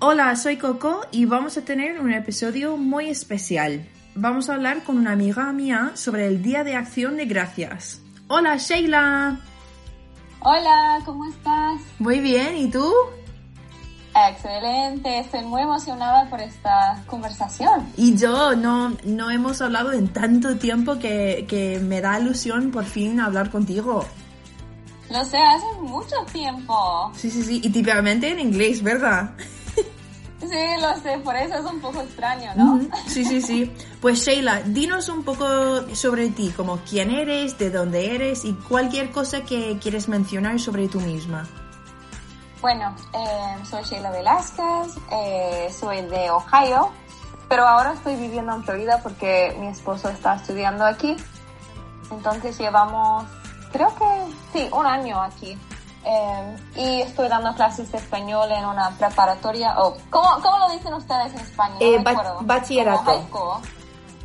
Hola, soy Coco y vamos a tener un episodio muy especial. Vamos a hablar con una amiga mía sobre el Día de Acción de Gracias. Hola, Sheila. Hola, ¿cómo estás? Muy bien, ¿y tú? Excelente, estoy muy emocionada por esta conversación. Y yo, no, no hemos hablado en tanto tiempo que, que me da ilusión por fin hablar contigo. Lo sé, hace mucho tiempo. Sí, sí, sí, y típicamente en inglés, ¿verdad? Sí, lo sé, por eso es un poco extraño, ¿no? Sí, sí, sí. Pues Sheila, dinos un poco sobre ti, como quién eres, de dónde eres y cualquier cosa que quieres mencionar sobre tú misma. Bueno, eh, soy Sheila Velázquez, eh, soy de Ohio, pero ahora estoy viviendo en Florida porque mi esposo está estudiando aquí. Entonces llevamos, creo que sí, un año aquí. Eh, y estoy dando clases de español en una preparatoria. o ¿cómo, ¿Cómo lo dicen ustedes en español? Eh, bachillerato.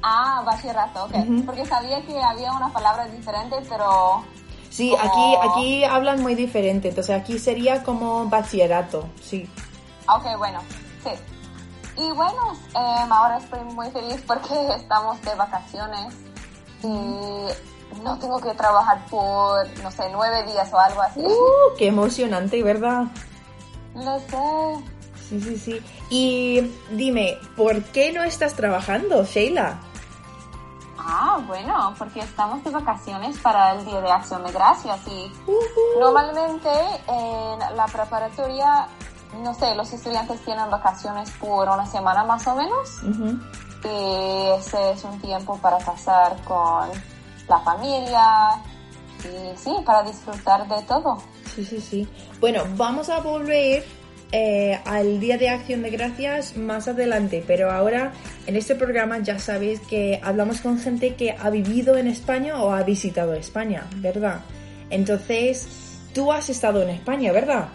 Ah, bachillerato, ok. Porque sabía que había una palabra diferente, pero... Sí, aquí, aquí hablan muy diferente, entonces aquí sería como bachillerato, sí. Ok, bueno, sí. Y bueno, em, ahora estoy muy feliz porque estamos de vacaciones y no tengo que trabajar por, no sé, nueve días o algo así. ¡Uh! ¡Qué emocionante, ¿verdad? Lo sé. Sí, sí, sí. Y dime, ¿por qué no estás trabajando, Sheila? Ah, bueno, porque estamos de vacaciones para el Día de Acción de Gracias y normalmente en la preparatoria, no sé, los estudiantes tienen vacaciones por una semana más o menos y ese es un tiempo para pasar con la familia y sí, para disfrutar de todo. Sí, sí, sí. Bueno, vamos a volver eh, al Día de Acción de Gracias más adelante, pero ahora en este programa ya sabéis que hablamos con gente que ha vivido en España o ha visitado España, ¿verdad? Entonces, tú has estado en España, ¿verdad?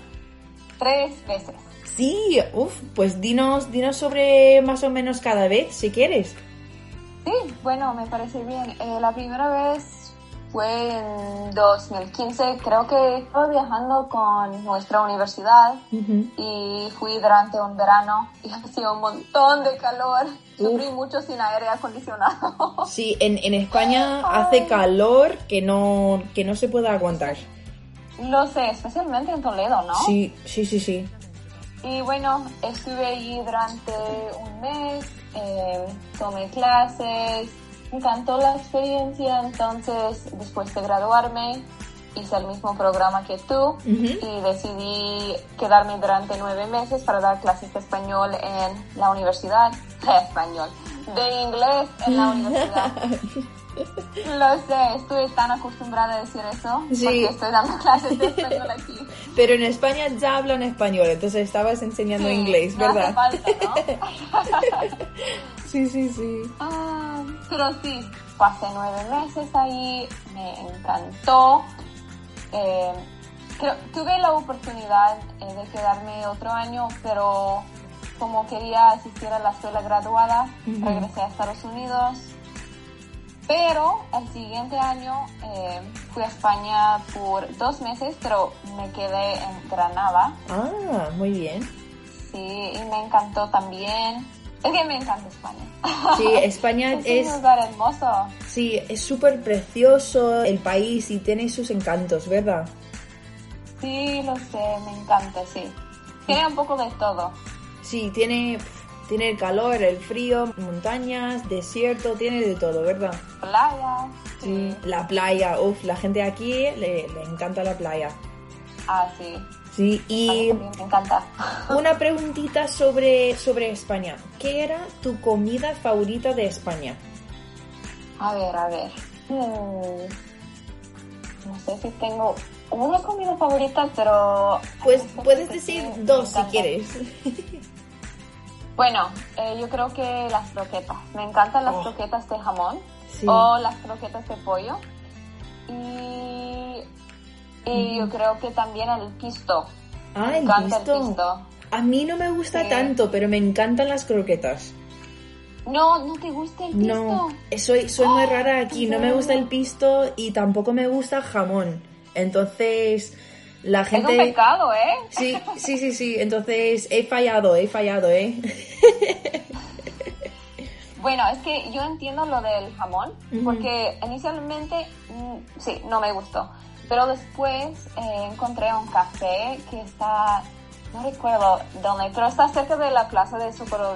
Tres veces. Sí, uff, pues dinos, dinos sobre más o menos cada vez, si quieres. Sí, bueno, me parece bien. Eh, la primera vez fue en 2015, creo que estaba viajando con nuestra universidad y fui durante un verano y hacía un montón de calor. Sufrí mucho sin aire acondicionado. Sí, en, en España hace calor que no, que no se puede aguantar. Lo sé, especialmente en Toledo, ¿no? Sí, sí, sí, sí. Y bueno, estuve allí durante un mes, eh, tomé clases, me encantó la experiencia, entonces después de graduarme hice el mismo programa que tú y decidí quedarme durante nueve meses para dar clases de español en la universidad, de español, de inglés en la universidad. Lo sé, estuve tan acostumbrada a decir eso Sí. porque estoy dando clases de español aquí. Pero en España ya hablan español, entonces estabas enseñando Sí, inglés, no hace ¿verdad? falta, ¿no? sí, sí, sí. Ah, pero sí, pasé nueve meses ahí, me encantó. Eh, creo- tuve la oportunidad eh, de quedarme otro año, pero como quería asistir a la escuela graduada, regresé a Estados Unidos. Pero el siguiente año eh, fui a España por dos meses, pero me quedé en Granada. Ah, muy bien. Sí, y me encantó también. Es que me encanta España. Sí, España Es es, un lugar hermoso. sí, es súper precioso el país y tiene sus encantos, ¿verdad? Sí, lo sé, me encanta, sí. Tiene un poco de todo. Sí, tiene, tiene el calor, el frío, montañas, desierto, tiene de todo, ¿verdad? Playa. Sí. La playa, uff, la gente aquí le, le encanta la playa. Ah, sí. Sí, y me encanta. una preguntita sobre, sobre España. ¿Qué era tu comida favorita de España? A ver, a ver. Hmm. No sé si tengo una comida favorita, pero... Pues puedes decir dos si quieres. Bueno, eh, yo creo que las croquetas. Me encantan las Oh. croquetas de jamón Sí. o las croquetas de pollo. Y, y yo creo que también el pisto. Ah, me el encanta pisto. el pisto. A mí no me gusta Sí. tanto, pero me encantan las croquetas. No, ¿no te gusta el pisto? No, soy, soy muy rara aquí. No me gusta el pisto y tampoco me gusta jamón. Entonces, La gente... Es un pecado, ¿eh? Sí, sí, sí, sí. Entonces he fallado, he fallado, ¿eh? Bueno, es que yo entiendo lo del jamón, porque inicialmente mm, sí, no me gustó. Pero después eh, encontré un café que está, no recuerdo dónde, pero está cerca de la plaza de Socorro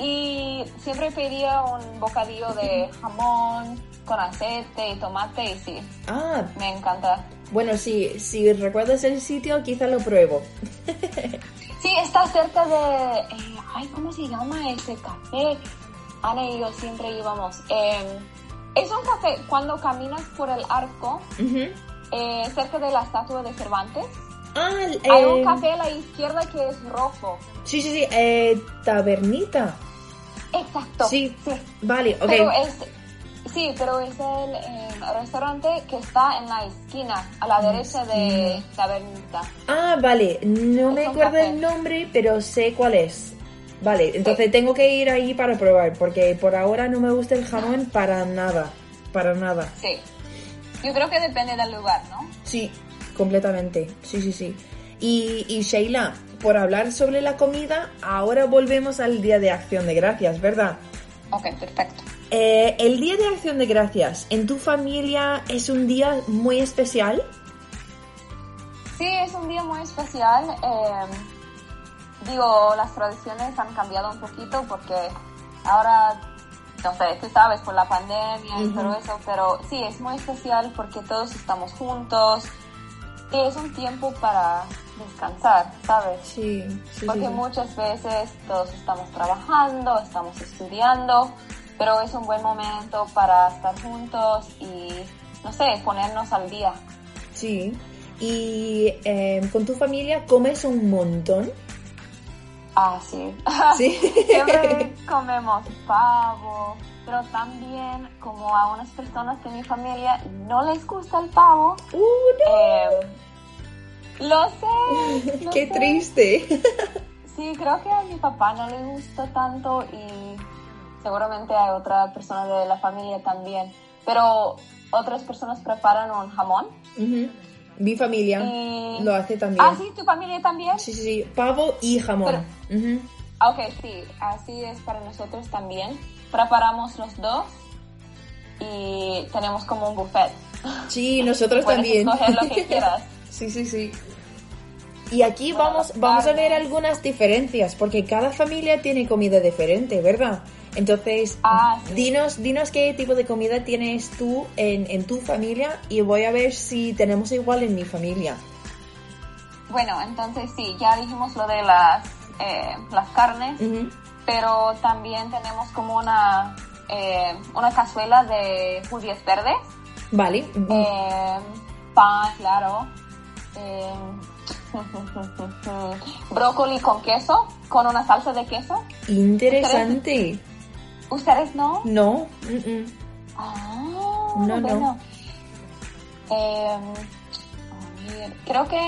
Y siempre pedía un bocadillo de jamón con aceite y tomate y sí. Ah. Me encanta. Bueno, sí, si recuerdas el sitio, quizá lo pruebo. sí, está cerca de... Eh, ay, ¿cómo se llama ese café? Ana y yo siempre íbamos. Em, es un café, cuando caminas por el arco, eh, cerca de la estatua de Cervantes, ah, hay un café a la izquierda que es rojo. Sí, sí, sí, eh, Tabernita. Exacto. Sí, sí. vale, ok. Pero es, sí, pero es el em, restaurante que está en la esquina, a la derecha de Tabernita. Ah, vale, no me acuerdo el nombre, pero sé cuál es. Vale, entonces tengo que ir ahí para probar, porque por ahora no me gusta el jamón para nada, para nada. Sí. Yo creo que depende del lugar, ¿no? Sí, completamente. Sí, sí, sí. Y, y Sheila, por hablar sobre la comida, ahora volvemos al Día de Acción de Gracias, ¿verdad? Ok, perfecto. Eh, el Día de Acción de Gracias, ¿en tu familia es un día muy especial? Sí, es un día muy especial. Eh digo, las tradiciones han cambiado un poquito porque ahora, no sé, tú sabes, por la pandemia y todo eso, pero sí, es muy especial porque todos estamos juntos y es un tiempo para descansar, ¿sabes? Sí, sí. Porque muchas veces todos estamos trabajando, estamos estudiando, pero es un buen momento para estar juntos y, no sé, ponernos al día. Sí. ¿Y eh, con tu familia comes un montón? Ah, sí. Siempre comemos pavo, pero también como a unas personas de mi familia no les gusta el pavo. Uh, no. Em, lo sé. Qué triste. Sí, creo que a mi papá no le gusta tanto y seguramente a otra persona de la familia también. Pero otras personas preparan un jamón. Mi familia lo hace también. Ah, sí, tu familia también. Sí, sí, sí, pavo y jamón. Ok, sí, así es para nosotros también. Preparamos los dos y tenemos como un buffet. Sí, nosotros también. Escoger lo que quieras. Sí, sí, sí. Y aquí vamos, vamos a ver algunas diferencias, porque cada familia tiene comida diferente, ¿verdad? Entonces, ah, dinos, dinos qué tipo de comida tienes tú en, tu familia y voy a ver si tenemos igual en mi familia. Bueno, entonces sí, ya dijimos lo de las, eh, las carnes, pero también tenemos como una, eh, una cazuela de judías verdes. Vale. Eh, pan, claro. brócoli con queso, con una salsa de queso. Interesante. ¿Ustedes no? No. Ah, no, no. Em, creo que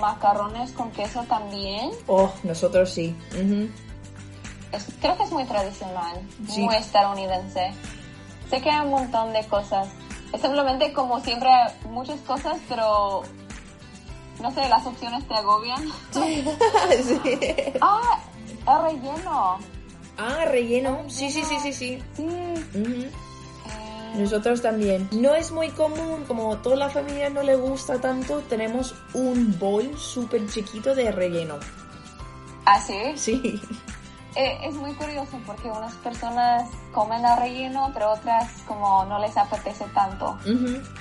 macarrones con queso también. Oh, nosotros sí. creo que es muy tradicional, muy estadounidense. Sé que hay un montón de cosas. Es simplemente como siempre muchas cosas, pero no sé, las opciones te agobian. sí. Ah, el relleno. Ah, relleno. Sí, sí, sí, sí, sí. Sí. Eh. Nosotros también. No es muy común, como toda la familia no le gusta tanto, tenemos un bol súper chiquito de relleno. ¿Ah, sí? Sí. Eh, es muy curioso porque unas personas comen el relleno, pero otras como no les apetece tanto.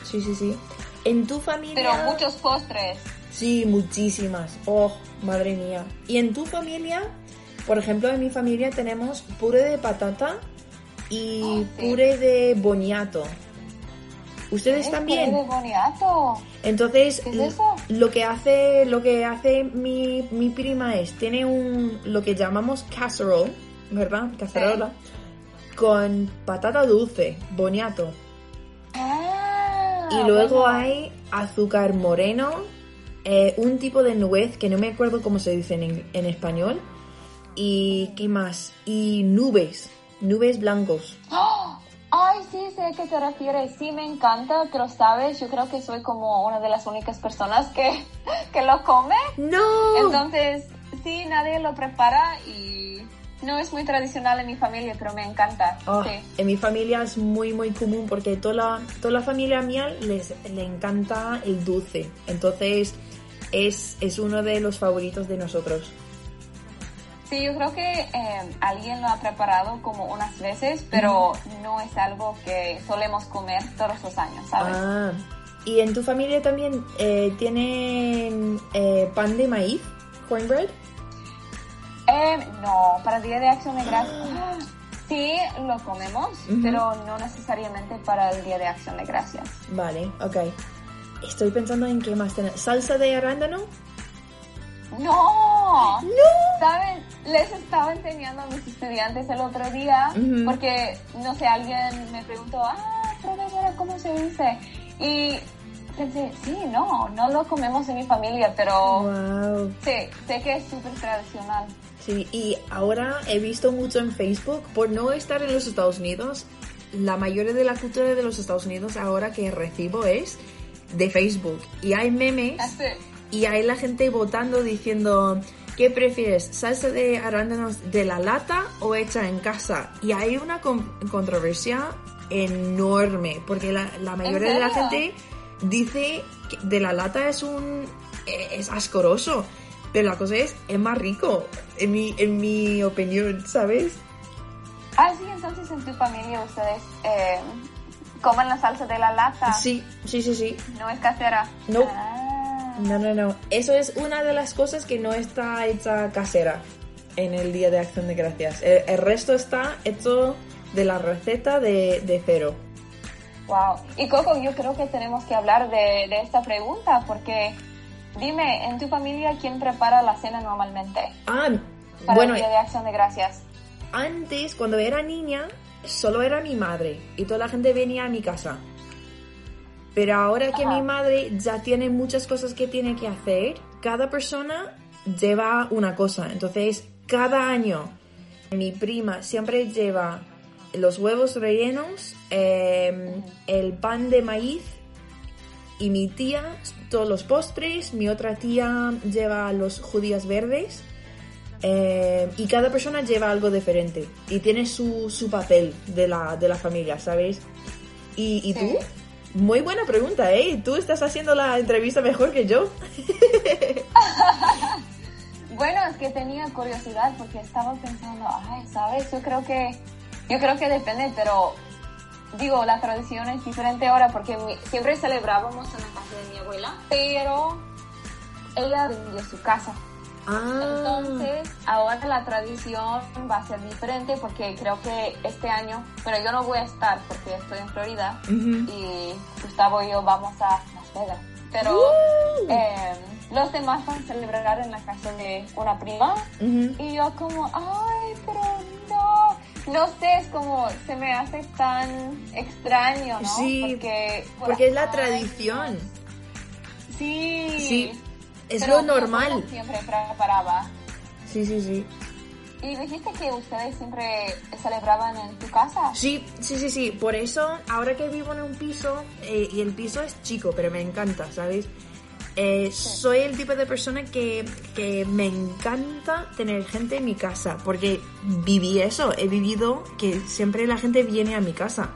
Sí, sí, sí. En tu familia... Pero muchos postres. Sí, muchísimas. Oh, madre mía. ¿Y en tu familia por ejemplo, en mi familia tenemos puré de patata y ah, puré de boniato. ¿Ustedes también? Puré de boniato. Entonces, lo que hace, lo que hace mi, prima es, tiene un, lo que llamamos casserole, ¿verdad? Cacerola. Con patata dulce, boniato. Ah, y luego hay azúcar moreno, eh, un tipo de nuez que no me acuerdo cómo se dice en español y qué más y nubes nubes blancos ¡Ah! Ay, sí, sé a qué te refieres. Sí, me encanta, pero sabes, yo creo que soy como una de las únicas personas que, que lo come. No. Entonces, sí, nadie lo prepara y no es muy tradicional en mi familia, pero me encanta. Oh, sí. En mi familia es muy muy común porque toda la, toda la familia mía les le encanta el dulce. Entonces es, es uno de los favoritos de nosotros. Sí, yo creo que eh, alguien lo ha preparado como unas veces, pero no es algo que solemos comer todos los años, ¿sabes? Ah, ¿y en tu familia también eh, tienen eh, pan de maíz? ¿Cornbread? Eh, no, para el Día de Acción de Gracias. Sí, lo comemos, Ujú. pero no necesariamente para el Día de Acción de Gracias. Vale, ok. Estoy pensando en qué más tener. ¿Salsa de arándano? ¡No! ¡No! ¿Saben? Les estaba enseñando a mis estudiantes el otro día porque, no sé, alguien me preguntó, ah, profesora, ¿cómo se dice? Y pensé, sí, no, no lo comemos en mi familia, pero Wow. sí, sé que es súper tradicional. Sí, y ahora he visto mucho en Facebook, por no estar en los Estados Unidos, la mayoría de la cultura de los Estados Unidos ahora que recibo es de Facebook. Y hay memes Así. y hay la gente votando diciendo, ¿qué prefieres? ¿Salsa de arándanos de la lata o hecha en casa? Y hay una con- controversia enorme, porque la, la mayoría de la gente dice que de la lata es un... eh, es asqueroso. Pero la cosa es, es más rico, en mi, en mi opinión, ¿sabes? Ah, sí, entonces en tu familia ustedes eh, comen la salsa de la lata. Sí, sí, sí, sí. No es casera. No. Ah. No, no, no. Eso es una de las cosas que no está hecha casera en el Día de Acción de Gracias. El, el resto está hecho de la receta de, de cero. Wow. Y Coco, yo creo que tenemos que hablar de, de esta pregunta porque dime, en tu familia, ¿quién prepara la cena normalmente Ah, para bueno, el Día de Acción de Gracias? antes, cuando era niña, solo era mi madre y toda la gente venía a mi casa. Pero ahora que Ajá. mi madre ya tiene muchas cosas que tiene que hacer, cada persona lleva una cosa. Entonces, cada año, mi prima siempre lleva los huevos rellenos, eh, el pan de maíz y mi tía todos los postres, mi otra tía lleva los judías verdes eh, y cada persona lleva algo diferente y tiene su, su papel de la, de la familia, ¿sabes? ¿Y, y Sí. tú? Muy buena pregunta, ¿eh? Tú estás haciendo la entrevista mejor que yo. Bueno, es que tenía curiosidad porque estaba pensando, ay, ¿sabes? Yo creo que, yo creo que depende, pero digo, la tradición es diferente ahora porque siempre celebrábamos en la casa de mi abuela, pero ella vendió su casa. Ah, Entonces, ahora la tradición va a ser diferente porque creo que este año, bueno, yo no voy a estar porque estoy en Florida y Gustavo y yo vamos a Las Vegas. Pero Uh. eh, los demás van a celebrar en la casa de una prima y yo como, ay, pero no. No sé, es como, se me hace tan extraño, ¿no? Sí, porque, Porque es la ay, tradición. Sí. Sí, es Pero lo normal. siempre preparaba. Sí, sí, sí. Y dijiste que ustedes siempre celebraban en tu casa. Sí, sí, sí, sí. Por eso, ahora que vivo en un piso, eh, y el piso es chico, pero me encanta, ¿sabes? Eh, Soy el tipo de persona que, que me encanta tener gente en mi casa, porque viví eso, he vivido que siempre la gente viene a mi casa.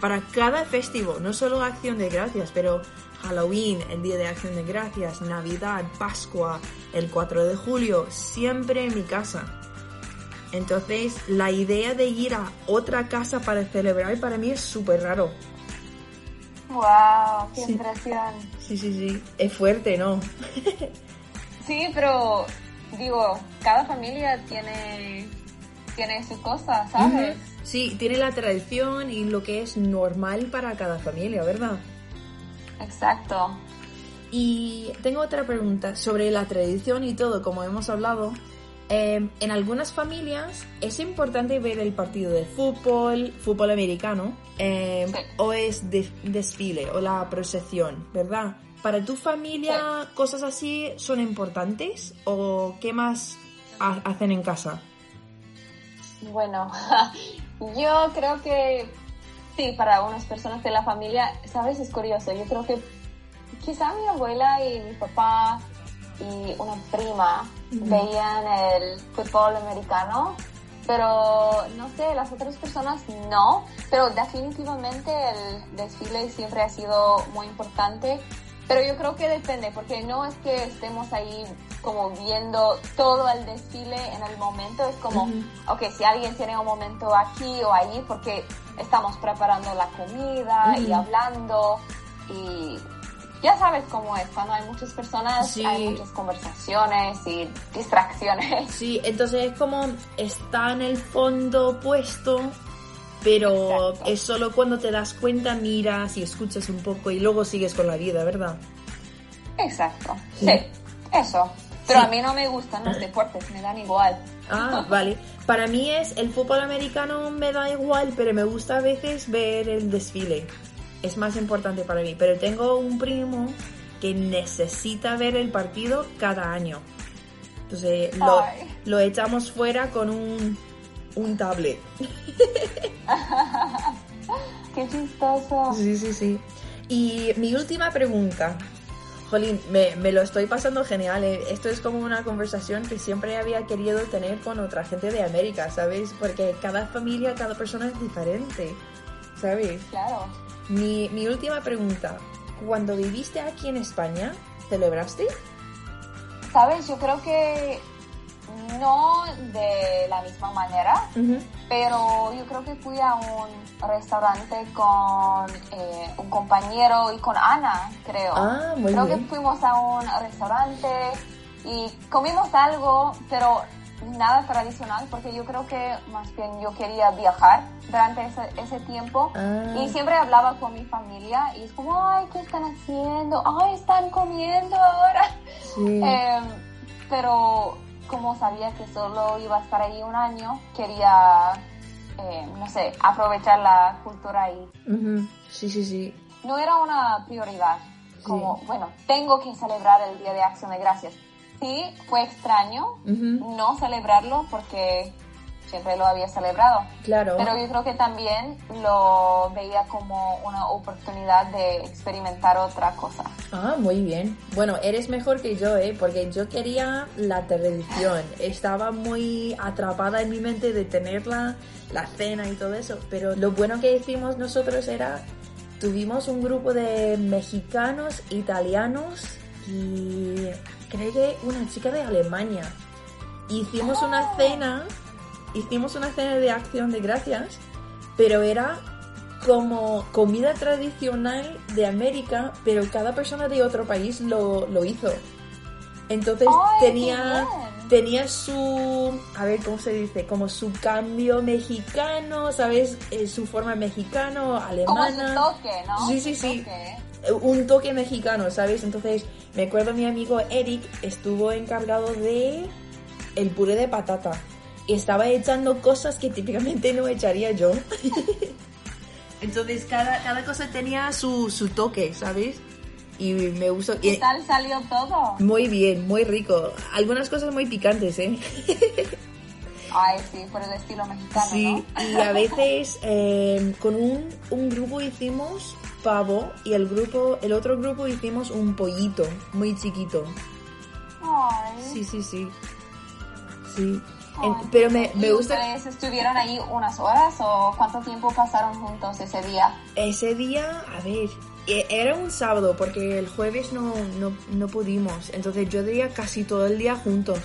Para cada festivo, no solo Acción de Gracias, pero Halloween, el Día de Acción de Gracias, Navidad, Pascua, el 4 de julio, siempre en mi casa. Entonces, la idea de ir a otra casa para celebrar para mí es súper raro. ¡Wow! ¡Qué Sí. impresión! Sí, sí, sí. Es fuerte, ¿no? Sí, pero digo, cada familia tiene, tiene su cosa, ¿sabes? Sí, tiene la tradición y lo que es normal para cada familia, ¿verdad? Exacto. Y tengo otra pregunta sobre la tradición y todo, como hemos hablado. Eh, en algunas familias es importante ver el partido de fútbol, fútbol americano, eh, Sí. o es de- desfile o la procesión, ¿verdad? ¿Para tu familia cosas así son importantes o qué más ha- hacen en casa? Bueno, yo creo que sí, para unas personas de la familia, sabes, es curioso. Yo creo que quizá mi abuela y mi papá y una prima veían el fútbol americano, pero no sé, las otras personas no, pero definitivamente el desfile siempre ha sido muy importante. Pero yo creo que depende, porque no es que estemos ahí como viendo todo el desfile en el momento, es como, ok, si alguien tiene un momento aquí o allí, porque estamos preparando la comida y hablando y ya sabes cómo es, cuando hay muchas personas hay muchas conversaciones y distracciones. Sí, entonces es como está en el fondo puesto, pero es solo cuando te das cuenta, miras y escuchas un poco y luego sigues con la vida, ¿verdad? Exacto, sí, eso. Pero a mí no me gustan los deportes, me dan igual. Ah, vale. Para mí es el fútbol americano me da igual, pero me gusta a veces ver el desfile es más importante para mí. Pero tengo un primo que necesita ver el partido cada año. Entonces lo, lo echamos fuera con un, un tablet. Qué chistoso. Sí, sí, sí. Y mi última pregunta. Jolín, me, me, lo estoy pasando genial. Eh. Esto es como una conversación que siempre había querido tener con otra gente de América, ¿sabes? Porque cada familia, cada persona es diferente, ¿sabes? Claro. Mi, mi última pregunta, cuando viviste aquí en España, ¿celebraste? Sabes, yo creo que no de la misma manera, pero yo creo que fui a un restaurante con eh, un compañero y con Ana, creo. Ah, muy creo bien. que fuimos a un restaurante y comimos algo, pero nada tradicional porque yo creo que más bien yo quería viajar durante ese, ese tiempo Ah. y siempre hablaba con mi familia y es como, ay, ¿qué están haciendo? Ay, están comiendo ahora. Sí. Em, pero como sabía que solo iba a estar ahí un año, quería, eh, no sé, aprovechar la cultura ahí. Sí, sí, sí. No era una prioridad, como, bueno, tengo que celebrar el Día de Acción de Gracias. Sí, fue extraño no celebrarlo porque siempre lo había celebrado. Claro. Pero yo creo que también lo veía como una oportunidad de experimentar otra cosa. Ah, muy bien. Bueno, eres mejor que yo, ¿eh? Porque yo quería la tradición. Estaba muy atrapada en mi mente de tener la, la cena y todo eso. Pero lo bueno que hicimos nosotros era, tuvimos un grupo de mexicanos, italianos y creo que una chica de Alemania. Hicimos una cena, hicimos una cena de acción de gracias, pero era como comida tradicional de América, pero cada persona de otro país lo, lo hizo. Entonces ¡Ay, qué tenía, tenía su, a ver, ¿cómo se dice? Como su cambio mexicano, ¿sabes? Eh, su forma mexicano, Como su alemana. toque, ¿no? Sí, sí, sí. toque. Eh, Un toque mexicano, ¿sabes? Entonces me acuerdo mi amigo Eric estuvo encargado de el puré de patata. Y estaba echando cosas que típicamente no echaría yo. Entonces cada, cada cosa tenía su, su toque, ¿sabes? Y me gustó. ¿Qué tal salió todo? muy bien, muy rico. Algunas cosas muy picantes, ¿eh? Ay, sí, por el estilo mexicano, Sí, y a veces eh, con un, un grupo hicimos pavo y el grupo, el otro grupo hicimos un pollito muy chiquito. Ay. Sí, sí, sí. Sí. En- pero me, me ¿Y gusta ustedes estuvieron ahí unas horas o cuánto tiempo pasaron juntos ese día? ese día, a ver, e- era un sábado porque el jueves no, no, no pudimos. Entonces yo diría casi todo el día juntos.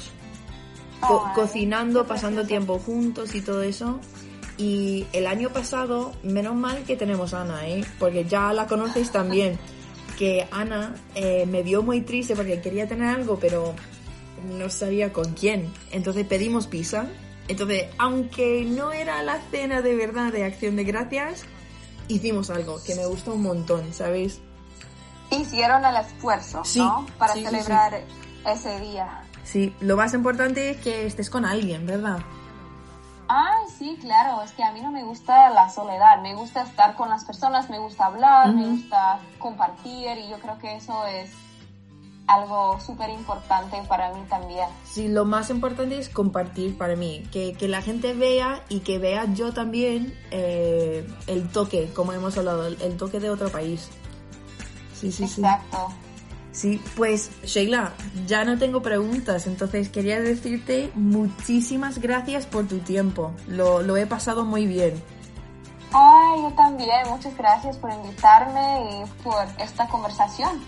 Co- cocinando, pasando tiempo juntos y todo eso. Y el año pasado, menos mal que tenemos a Ana, ¿eh? Porque ya la conoces también. Que Ana eh, me vio muy triste porque quería tener algo, pero no sabía con quién. Entonces pedimos pizza. Entonces, aunque no era la cena de verdad de acción de gracias, hicimos algo que me gustó un montón, ¿sabes? Hicieron el esfuerzo, Sí, ¿no? Para sí, sí, celebrar ese día. Sí, lo más importante es que estés con alguien, ¿verdad? Ay, sí, claro, es que a mí no me gusta la soledad, me gusta estar con las personas, me gusta hablar, me Ujú. gusta compartir y yo creo que eso es algo súper importante para mí también. Sí, lo más importante es compartir para mí, que, que la gente vea y que vea yo también eh, el toque, como hemos hablado, el, toque de otro país. Sí, sí, Exacto. Sí, pues Sheila, ya no tengo preguntas, entonces quería decirte muchísimas gracias por tu tiempo. Lo, lo he pasado muy bien. Ay, yo también. Muchas gracias por invitarme y por esta conversación.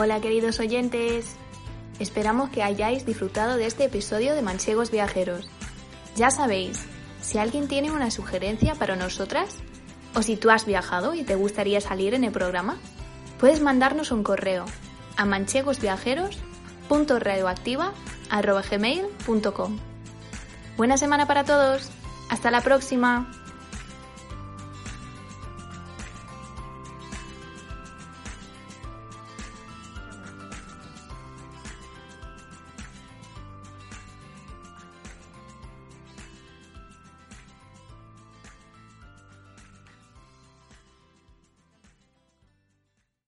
Hola queridos oyentes, esperamos que hayáis disfrutado de este episodio de Manchegos Viajeros. Ya sabéis, si alguien tiene una sugerencia para nosotras, o si tú has viajado y te gustaría salir en el programa, puedes mandarnos un correo a manchegosviajeros.radioactiva.gmail.com Buena semana para todos. Hasta la próxima.